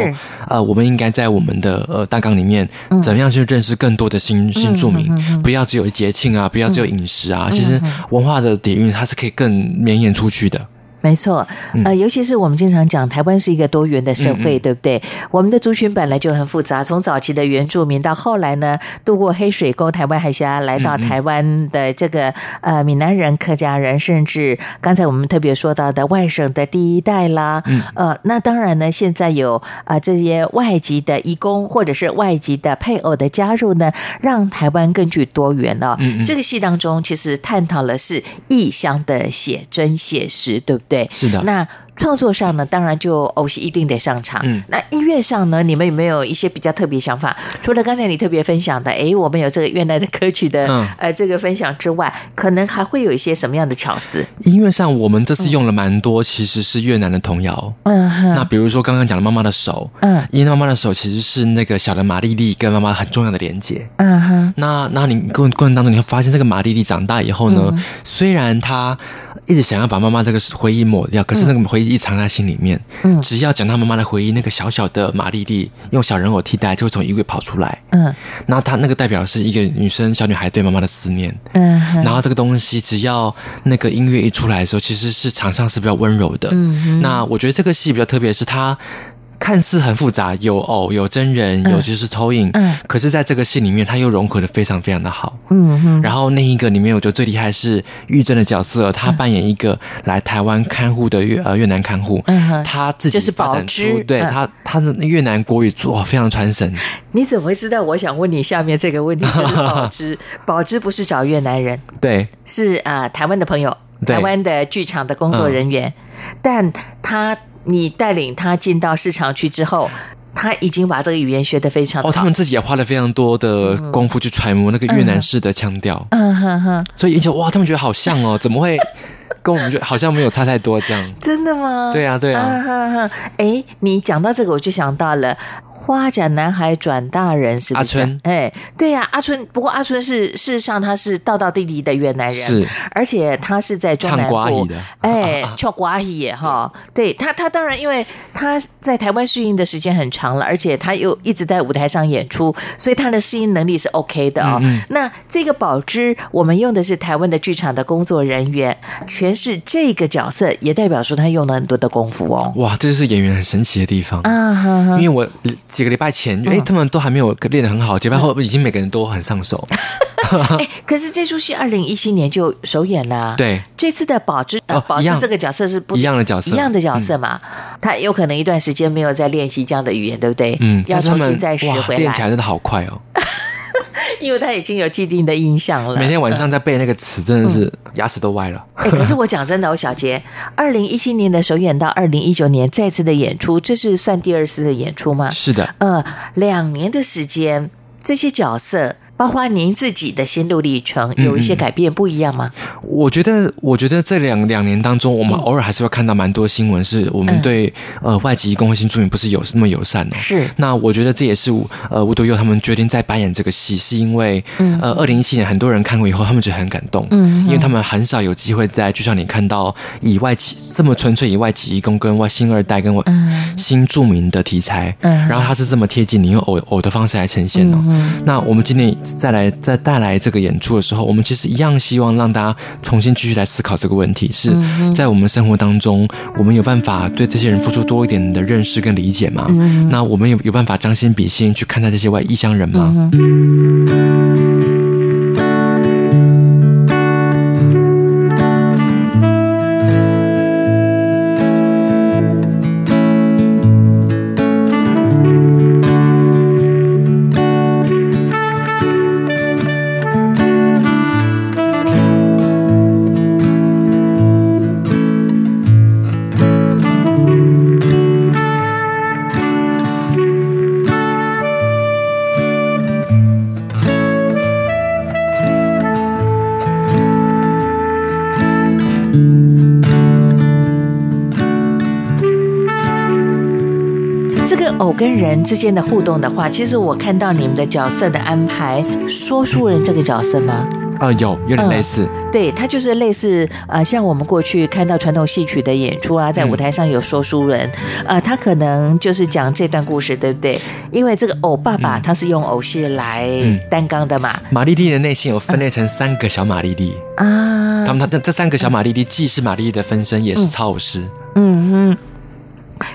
呃，我们应该在我们的呃大纲里面，怎么样去认识更多的新新住民，不要只有节庆啊，不要只有饮食啊，其实文化的底蕴它是可以更绵延出去的。没错，呃，尤其是我们经常讲，台湾是一个多元的社会，嗯嗯对不对？我们的族群本来就很复杂，从早期的原住民到后来呢，渡过黑水沟、台湾海峡来到台湾的这个呃闽南人、客家人，甚至刚才我们特别说到的外省的第一代啦，嗯，呃，那当然呢，现在有啊、呃、这些外籍的移工或者是外籍的配偶的加入呢，让台湾更具多元了。嗯，嗯，这个戏当中其实探讨了是异乡的写真写实，对不对？对，是的。那创作上呢，当然就偶戏一定得上场。嗯，那音乐上呢，你们有没有一些比较特别想法？除了刚才你特别分享的，哎，我们有这个越南的歌曲的，嗯、呃，这个分享之外，可能还会有一些什么样的巧思？音乐上，我们这次用了蛮多，其实是越南的童谣。嗯哼。那比如说刚刚讲的《妈妈的手》，嗯，因为妈妈的手其实是那个小的马丽丽跟妈妈很重要的连接。嗯哼。那那你过过程当中，你会发现这个马丽丽长大以后呢，嗯、虽然她。一直想要把妈妈这个回忆抹掉，可是那个回忆一直藏在心里面。嗯，只要讲到妈妈的回忆，那个小小的玛丽丽用小人偶替代，就会从衣柜跑出来。嗯，然后她那个代表是一个女生小女孩对妈妈的思念。嗯，然后这个东西只要那个音乐一出来的时候，其实是场上是比较温柔的。嗯，那我觉得这个戏比较特别，是它。看似很复杂，有偶有真人，有就是投影，嗯，可是在这个戏里面，它又融合的非常非常的好，嗯哼。然后那一个里面，我觉得最厉害是玉珍的角色，她扮演一个来台湾看护的越呃越南看护，嗯哼，她自己发展出，就是、对她她的越南国语哇非常传神。你怎么会知道？我想问你下面这个问题，就是宝芝，宝芝不是找越南人，对，是啊、呃，台湾的朋友，台湾的剧场的工作人员，嗯、但他。你带领他进到市场去之后，他已经把这个语言学得非常好。哦，他们自己也花了非常多的功夫去揣摩那个越南式的腔调。嗯哼哼。所以一就哇，他们觉得好像哦，怎么会跟我们觉得好像没有差太多这样？真的吗？对啊，对啊。嗯哼哼。哎，你讲到这个，我就想到了。花甲男孩转大人是不是？阿春，哎，对呀、啊，阿春。不过阿春是事实上他是道道地地的越南人，是，而且他是在中南部的，哎，唱瓜语哈。对他，他当然因为他在台湾适应的时间很长了，而且他又一直在舞台上演出，所以他的适应能力是 OK 的哦。嗯嗯，那这个宝芝，我们用的是台湾的剧场的工作人员诠释这个角色，也代表说他用了很多的功夫哦。哇，这就是演员很神奇的地方啊！哈哈，因为我。几个礼拜前，哎、嗯，他们都还没有练得很好。结拜后，已经每个人都很上手。哎，可是这出戏二零一七年就首演了。对，这次的宝芝，宝、哦、芝这个角色是不一样的角色，一样的角色嘛？嗯、他有可能一段时间没有在练习这样的语言，对不对？嗯，要重新再学回来。练起来真的好快哦。因为他已经有既定的印象了，每天晚上在背那个词，真的是牙齿都歪了。哎、嗯欸，可是我讲真的，我，小杰，二零一七年的首演到二零一九年再次的演出，这是算第二次的演出吗？是的，呃，两年的时间，这些角色。包括您自己的心路历程有一些改变不一样吗？嗯、我觉得，我觉得这两两年当中，我们偶尔还是会看到蛮多新闻，是我们对、嗯、呃外籍工会新住民不是有那么友善哦。是。那我觉得这也是呃吴多佑他们决定在扮演这个戏，是因为、嗯、呃二零一七年很多人看过以后，他们觉得很感动，嗯，因为他们很少有机会在剧场里看到以外籍这么纯粹以外籍义工跟外新二代跟外新住民的题材，嗯，然后他是这么贴近你用偶偶的方式来呈现哦。嗯、那我们今年再来再带来这个演出的时候，我们其实一样希望让大家重新继续来思考这个问题：是在我们生活当中，我们有办法对这些人付出多一点的认识跟理解吗？那我们有有办法将心比心去看待这些外异乡人吗？之间的互动的话，其实我看到你们的角色的安排，说书人这个角色吗？啊、呃，有有点类似，嗯、对，他就是类似呃，像我们过去看到传统戏曲的演出啊，在舞台上有说书人，嗯、呃，他可能就是讲这段故事，对不对？因为这个偶爸爸他是用偶戏来担纲的嘛。玛丽丽的内心有分裂成三个小玛丽丽啊，他们他这这三个小玛丽丽既是玛丽丽的分身，也是操偶师。嗯哼。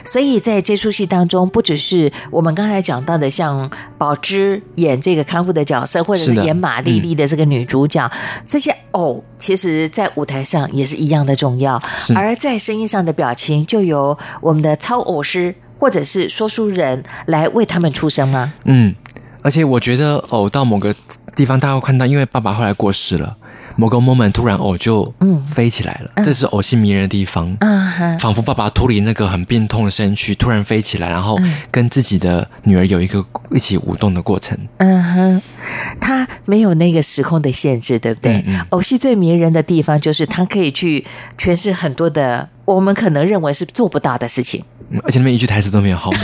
所以在这出戏当中，不只是我们刚才讲到的，像宝芝演这个看护的角色，或者是演马丽丽的这个女主角，嗯、这些偶，其实在舞台上也是一样的重要。而在声音上的表情，就由我们的操偶师或者是说书人来为他们出声吗？嗯，而且我觉得偶到某个地方，大家会看到，因为爸爸后来过世了。某个 moment 突然偶就飞起来了，嗯、这是偶戏迷人的地方，嗯、仿佛爸爸脱离那个很病痛的身躯，突然飞起来，然后跟自己的女儿有一个一起舞动的过程。嗯哼，他没有那个时空的限制，对不对？嗯嗯、偶戏最迷人的地方就是他可以去诠释很多的我们可能认为是做不到的事情。而且那边一句台词都没有，好美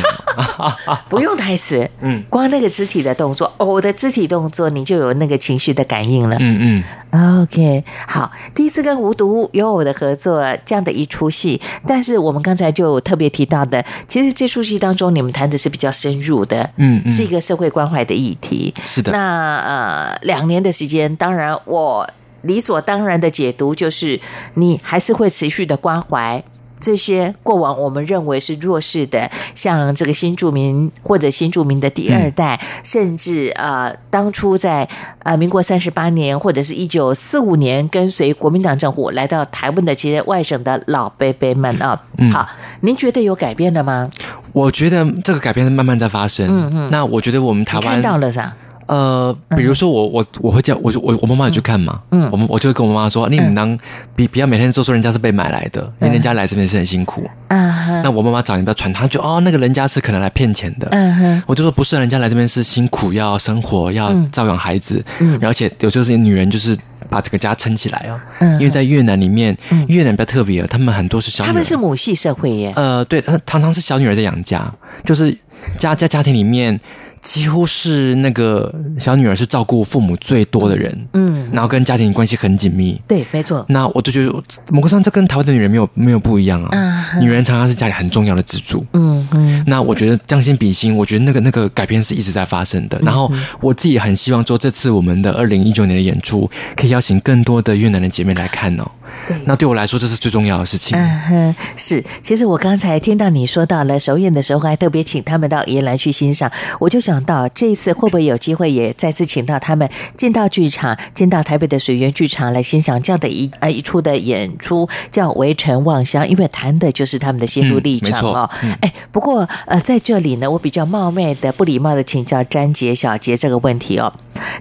不用台词，嗯，光那个肢体的动作，偶的肢体动作，你就有那个情绪的感应了，嗯嗯，OK，好，第一次跟无独有偶的合作这样的一出戏，但是我们刚才就特别提到的，其实这出戏当中你们谈的是比较深入的，嗯，是一个社会关怀的议题，是的。那呃，两年的时间，当然我理所当然的解读就是，你还是会持续的关怀。这些过往我们认为是弱势的，像这个新住民或者新住民的第二代，嗯、甚至呃，当初在呃民国三十八年或者是一九四五年跟随国民党政府来到台湾的这些外省的老伯伯们啊，嗯、好，您觉得有改变了吗？我觉得这个改变是慢慢在发生。嗯嗯，那我觉得我们台湾看到了啥？呃，比如说我我我会叫我就我我妈妈也去看嘛，嗯，我们我就会跟我妈妈说，你们当比不要每天都说人家是被买来的，因为人家来这边是很辛苦，啊，那我妈妈找你不要传，她就哦那个人家是可能来骗钱的，嗯哼，我就说不是，人家来这边是辛苦要生活要照养孩子，嗯，而且有就是女人就是把这个家撑起来哦，嗯，因为在越南里面，越南比较特别，他们很多是小女，他们是母系社会耶，呃，对，常常是小女儿在养家，就是家家家庭里面。几乎是那个小女儿是照顾父母最多的人，嗯，然后跟家庭关系很紧密，对，没错。那我就觉得某个上这跟台湾的女人没有没有不一样啊，嗯、女人常常是家里很重要的支柱，嗯嗯。那我觉得将心比心，我觉得那个那个改变是一直在发生的。然后我自己很希望说，这次我们的二零一九年的演出可以邀请更多的越南的姐妹来看哦。对，那对我来说这是最重要的事情。嗯哼，是。其实我刚才听到你说到了首演的时候，还特别请他们到宜兰去欣赏，我就想到这一次会不会有机会也再次请到他们进到剧场，进到台北的水源剧场来欣赏这样的一呃一出的演出，叫《围城望乡》，因为谈的就是他们的心路历程哦。嗯、哎，不过呃在这里呢，我比较冒昧的、不礼貌的请教詹杰小杰这个问题哦。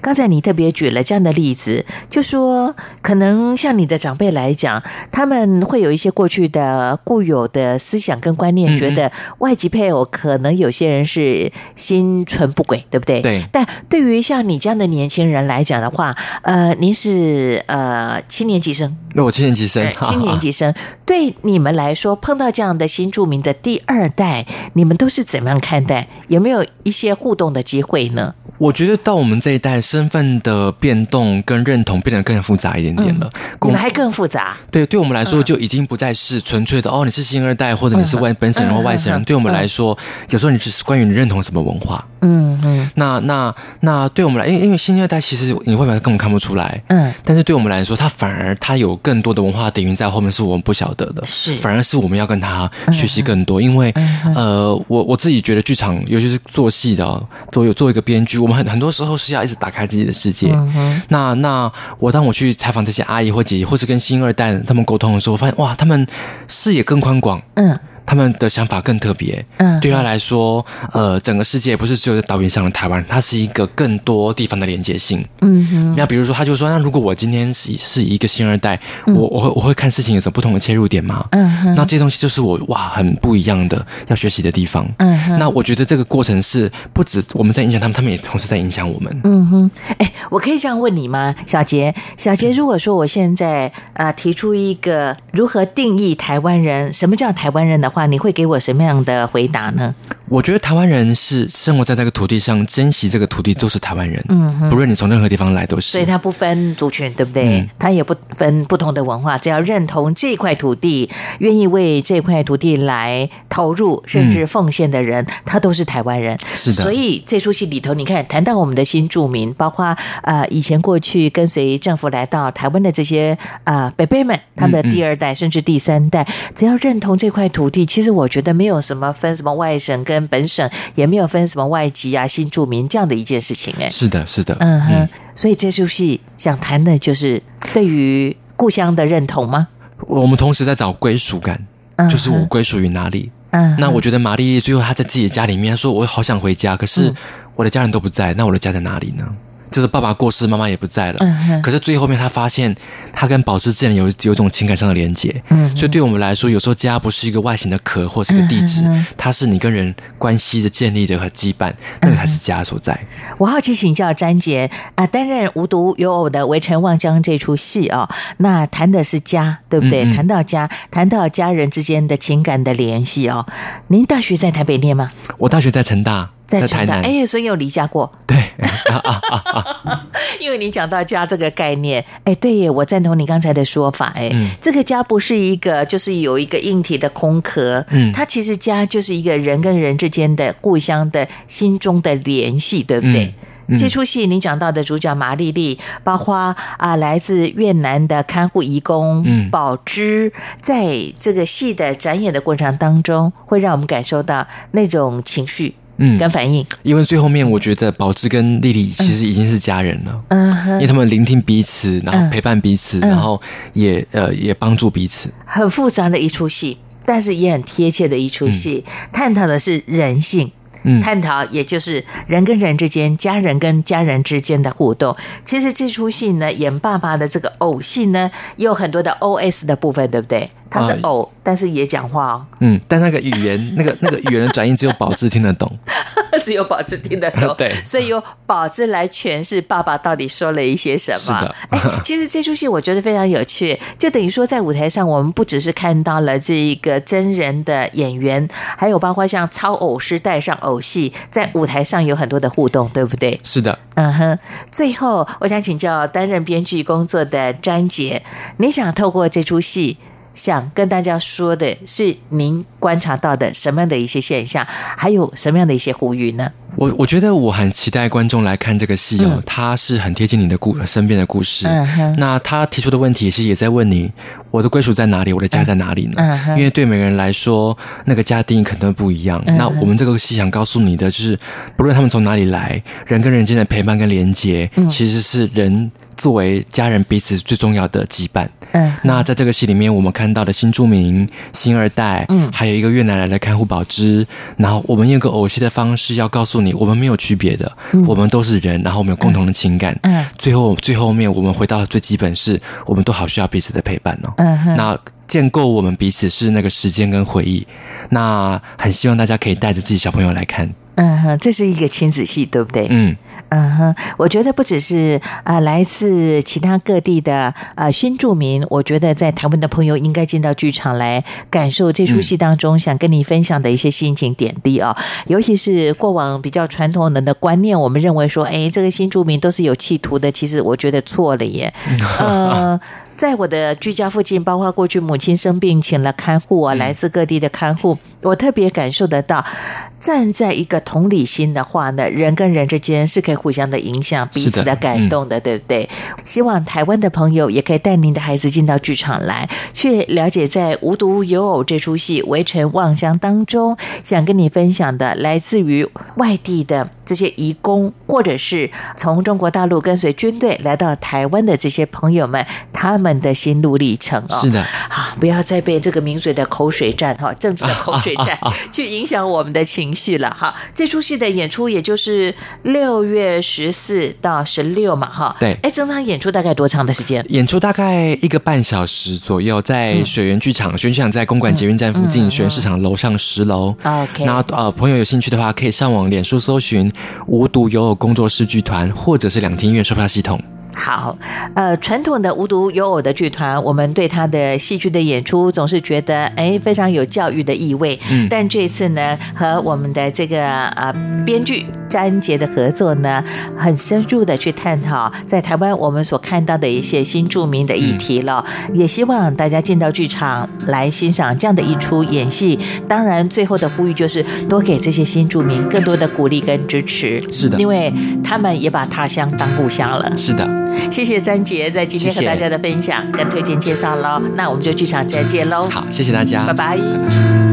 刚才你特别举了这样的例子，就说可能像你的长辈来讲，他们会有一些过去的固有的思想跟观念，觉得外籍配偶可能有些人是心存不轨，对不对？对。但对于像你这样的年轻人来讲的话，呃，您是呃七年级生，那我七年级生，七年级生，对你们来说，碰到这样的新著名的第二代，你们都是怎么样看待？有没有一些互动的机会呢？我觉得到我们这一代，身份的变动跟认同变得更复杂一点点了。嗯、你们还更复杂？对，对我们来说就已经不再是纯粹的、嗯、哦，你是新二代或者你是外本省人或外省人。嗯、对我们来说，嗯、有时候你只是关于你认同什么文化。嗯嗯。那那那对我们来，因为因为新二代其实你外表根本看不出来。嗯。但是对我们来说，他反而他有更多的文化底蕴在后面，是我们不晓得的。是。反而是我们要跟他学习更多，嗯、因为、嗯、呃，我我自己觉得剧场，尤其是做戏的，做有做一个编剧，我们很很多时候是。要一直打开自己的世界。嗯、那那我当我去采访这些阿姨或姐姐，或是跟新二代他们沟通的时候，发现哇，他们视野更宽广。嗯。他们的想法更特别，嗯，对他来说，呃，整个世界不是只有在岛屿上的台湾，它是一个更多地方的连接性，嗯哼。那比如说，他就说，那如果我今天是是一个新二代，嗯、我我会我会看事情有什么不同的切入点吗？嗯哼。那这些东西就是我哇，很不一样的要学习的地方，嗯哼。那我觉得这个过程是不止我们在影响他们，他们也同时在影响我们，嗯哼。哎，我可以这样问你吗，小杰？小杰，如果说我现在啊、呃、提出一个如何定义台湾人，什么叫台湾人的话？你会给我什么样的回答呢？我觉得台湾人是生活在这个土地上，珍惜这个土地，都是台湾人。嗯哼，不论你从任何地方来，都是。所以他不分族群，对不对？他、嗯、也不分不同的文化，只要认同这块土地，愿意为这块土地来投入甚至奉献的人，他、嗯、都是台湾人。是的。所以这出戏里头，你看谈到我们的新住民，包括呃以前过去跟随政府来到台湾的这些呃伯伯们，他们的第二代、甚至第三代，只要认同这块土地。其实我觉得没有什么分什么外省跟本省，也没有分什么外籍啊、新住民这样的一件事情哎。是的，是的，嗯哼。嗯，所以这出戏想谈的就是对于故乡的认同吗？我们同时在找归属感，就是我归属于哪里。嗯哼。那我觉得玛丽最后她在自己的家里面说：“我好想回家，可是我的家人都不在，那我的家在哪里呢？”就是爸爸过世，妈妈也不在了。嗯。可是最后面，他发现他跟宝芝之间有有一种情感上的连接。嗯。所以对我们来说，有时候家不是一个外形的壳或是一个地址，它是你跟人关系的建立的和羁绊，那个才是家所在。我好奇请教詹杰啊，担任无独有偶的《围城望江》这出戏哦，那谈的是家，对不对？谈、嗯、到家，谈到家人之间的情感的联系哦。您大学在台北念吗？我大学在成大。在台南，哎，所以有离家过。对，因为你讲到家这个概念，哎，对耶，我赞同你刚才的说法，哎，嗯、这个家不是一个，就是有一个硬体的空壳，嗯，它其实家就是一个人跟人之间的故乡的心中的联系，对不对？这出戏你讲到的主角马丽丽，包括啊来自越南的看护义工宝芝，嗯、在这个戏的展演的过程当中，会让我们感受到那种情绪。嗯，跟反应，因为最后面我觉得宝芝跟丽丽其实已经是家人了，嗯哼，因为他们聆听彼此，然后陪伴彼此，嗯、然后也呃也帮助彼此，很复杂的一出戏，但是也很贴切的一出戏，嗯、探讨的是人性。嗯，探讨也就是人跟人之间、家人跟家人之间的互动。其实这出戏呢，演爸爸的这个偶戏呢，也有很多的 OS 的部分，对不对？他是偶，呃、但是也讲话哦。嗯，但那个语言，那个那个语言的转音，只有宝智听得懂，只有宝智听得懂。对，所以由宝智来诠释爸爸到底说了一些什么。是的。哎，其实这出戏我觉得非常有趣，就等于说在舞台上，我们不只是看到了这一个真人的演员，还有包括像超偶师带上偶戏，在舞台上有很多的互动，对不对？是的。嗯哼。最后，我想请教担任编剧工作的詹杰，你想透过这出戏，想跟大家说的是，您观察到的什么样的一些现象，还有什么样的一些呼吁呢？我我觉得我很期待观众来看这个戏哦，他是很贴近你的故身边的故事。嗯。那他提出的问题其实也在问你，我的归属在哪里？我的家在哪里呢？嗯。因为对每个人来说，那个家定义可能不一样。那我们这个戏想告诉你的就是，不论他们从哪里来，人跟人间的陪伴跟连接，其实是人。作为家人彼此最重要的羁绊。嗯，那在这个戏里面，我们看到的新住民、新二代，嗯，还有一个越南来的看护宝芝，然后我们用个偶戏的方式要告诉你，我们没有区别的，嗯、我们都是人，然后我们有共同的情感。嗯，最后最后面我们回到最基本是，我们都好需要彼此的陪伴哦。嗯哼，那。建构我们彼此是那个时间跟回忆。那很希望大家可以带着自己小朋友来看。嗯哼，这是一个亲子戏，对不对？嗯嗯哼，我觉得不只是啊、呃，来自其他各地的啊、呃、新住民，我觉得在台湾的朋友应该进到剧场来感受这出戏当中想跟你分享的一些心情点滴啊、尤其是过往比较传统人的观念，我们认为说，哎，这个新住民都是有企图的，其实我觉得错了耶，呃。在我的居家附近，包括过去母亲生病请了看护啊，来自各地的看护，我特别感受得到，站在一个同理心的话呢，人跟人之间是可以互相的影响、彼此的感动的，对不对？希望台湾的朋友也可以带您的孩子进到剧场来，去了解在《无独有偶》这出戏《围城望乡》当中，想跟你分享的，来自于外地的这些移工，或者是从中国大陆跟随军队来到台湾的这些朋友们，他们。的心路历程哦，是的，好，不要再被这个名嘴的口水战哈，政治的口水战 去影响我们的情绪了哈。这出戏的演出也就是六月十四到十六嘛哈。对，哎，整场演出大概多长的时间？演出大概一个半小时左右，在水源剧场，水源剧场在公馆捷运站附近，水源市场楼上十楼。OK，然后呃，朋友有兴趣的话，可以上网脸书搜寻“无独有偶工作室剧团”或者是两厅院售票系统。好，呃，传统的无独有偶的剧团，我们对他的戏剧的演出总是觉得，哎，非常有教育的意味。嗯，但这次呢，和我们的这个呃编剧詹杰的合作呢，很深入的去探讨在台湾我们所看到的一些新著名的议题了。嗯，也希望大家进到剧场来欣赏这样的一出演戏。当然，最后的呼吁就是多给这些新著名更多的鼓励跟支持。是的，因为他们也把他乡当故乡了。是的。谢谢詹杰在今天和大家的分享跟推荐介绍喽，那我们就剧场再见喽。好，谢谢大家，拜拜。拜拜。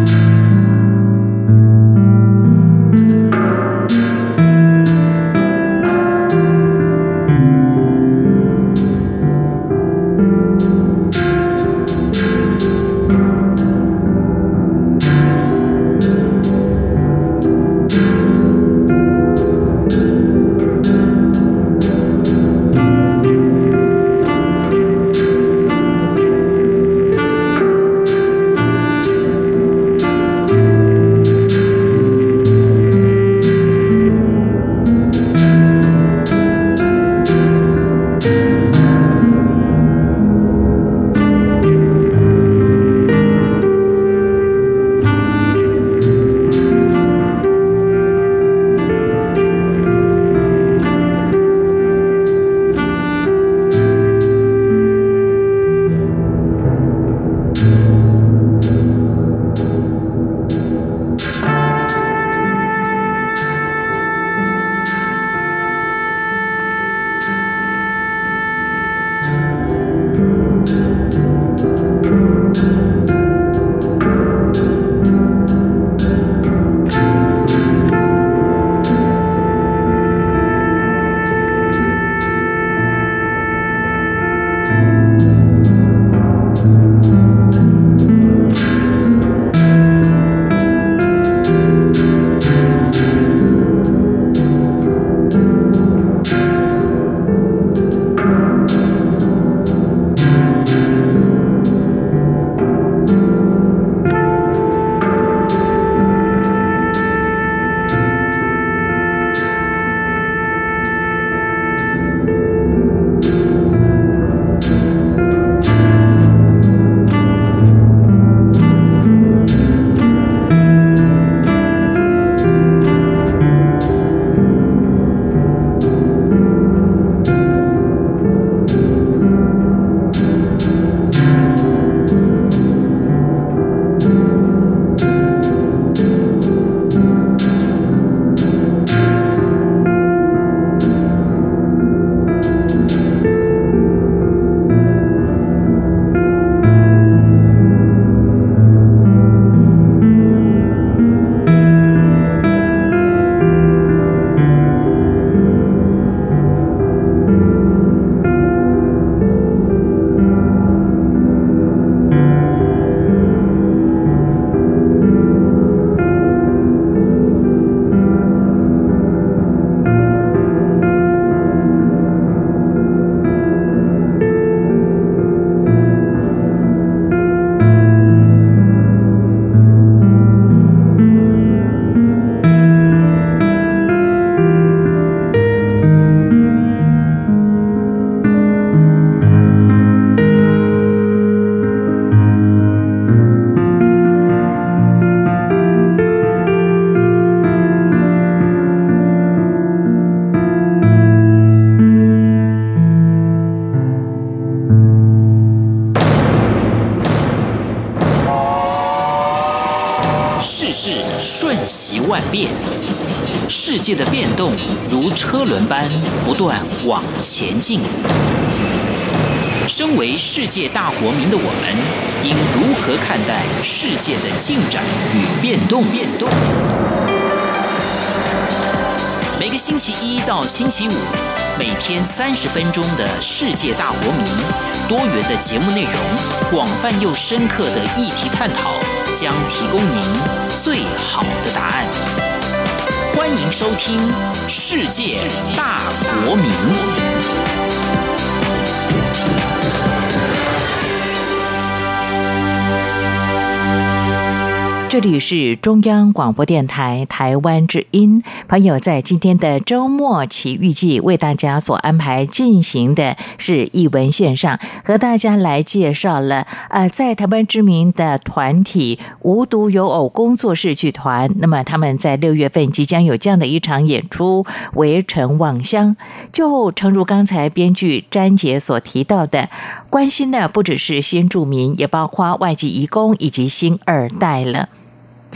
前进。身为世界大国民的我们，应如何看待世界的进展与变动？变动。每个星期一到星期五，每天三十分钟的世界大国民，多元的节目内容，广泛又深刻的议题探讨，将提供您最好的答案。欢迎收听《世界大国民》。这里是中央广播电台台湾之音。朋友在今天的周末奇遇记为大家所安排进行的是译文线上，和大家来介绍了呃，在台湾知名的团体无独有偶工作室剧团。那么他们在六月份即将有这样的一场演出《围城望乡》，就诚如刚才编剧詹杰所提到的，关心的不只是新住民，也包括外籍移工以及新二代了。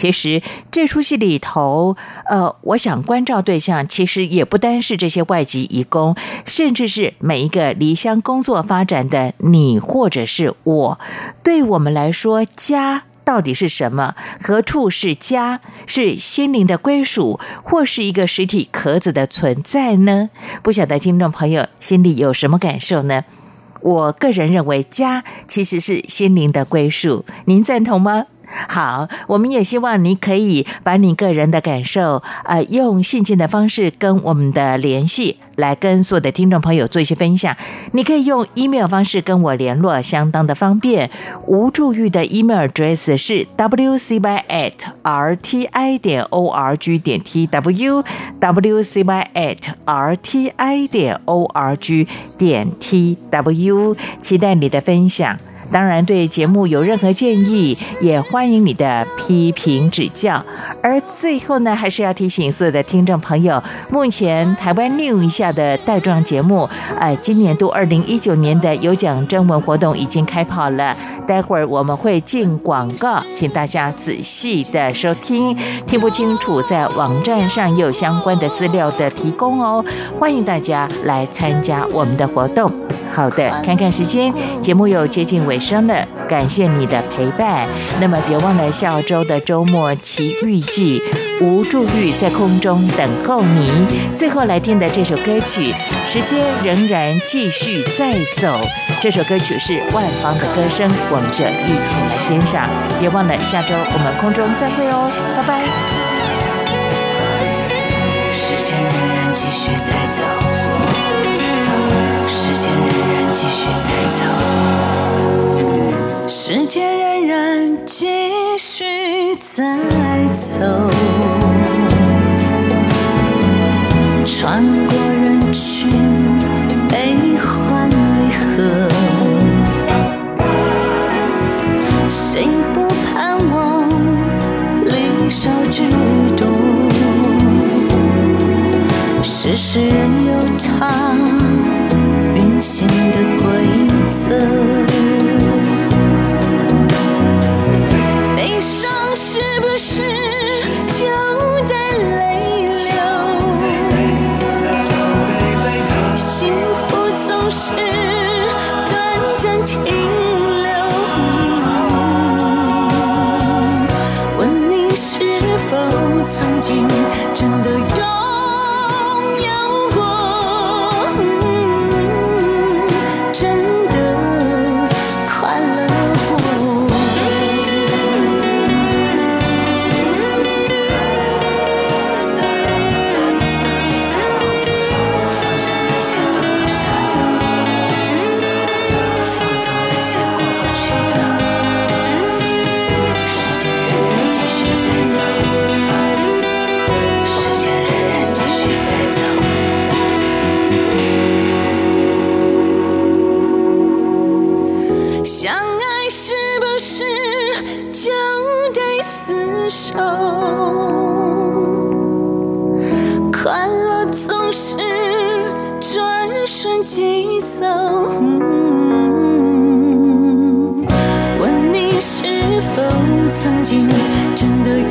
其实这出戏里头，呃，我想关照对象其实也不单是这些外籍移工，甚至是每一个离乡工作发展的你或者是我。对我们来说，家到底是什么？何处是家？是心灵的归属，或是一个实体壳子的存在呢？不晓得听众朋友心里有什么感受呢？我个人认为，家其实是心灵的归属。您赞同吗？好，我们也希望你可以把你个人的感受，呃，用信件的方式跟我们的联系，来跟所有的听众朋友做一些分享。你可以用 email 方式跟我联络，相当的方便。吴助玉的 email address 是 wcy at rti 点 org 点 tw wcy at rti 点 org 点 tw，期待你的分享。当然，对节目有任何建议，也欢迎你的批评指教。而最后呢，还是要提醒所有的听众朋友，目前台湾 New 一下的带状节目，呃，今年度二零一九年的有奖征文活动已经开跑了。待会儿我们会进广告，请大家仔细的收听。听不清楚，在网站上也有相关的资料的提供哦。欢迎大家来参加我们的活动。好的，看看时间，节目又接近尾生了，感谢你的陪伴。那么别忘了下周的周末奇遇记，吴祝玉在空中等候你。最后来听的这首歌曲，时间仍然继续在走。这首歌曲是万芳的歌声，我们就一起来欣赏。别忘了下周我们空中再会哦，拜拜。时间仍然继续在走。时间仍然继续在走，时间仍然继续在走，穿过人群，悲欢离合，谁不盼望离少聚多？世事仍有它。新的规则。瞬即走。问你是否曾经真的？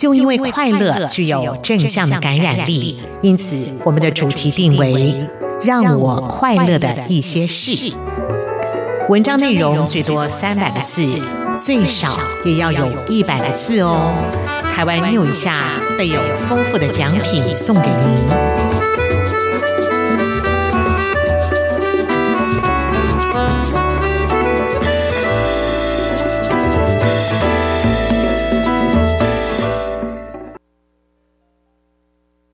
就因为快乐具有正向的感染力，因此我们的主题定为“让我快乐的一些事”。文章内容最多三百个字，最少也要有一百个字哦。台湾 News 一下备有丰富的奖品送给您。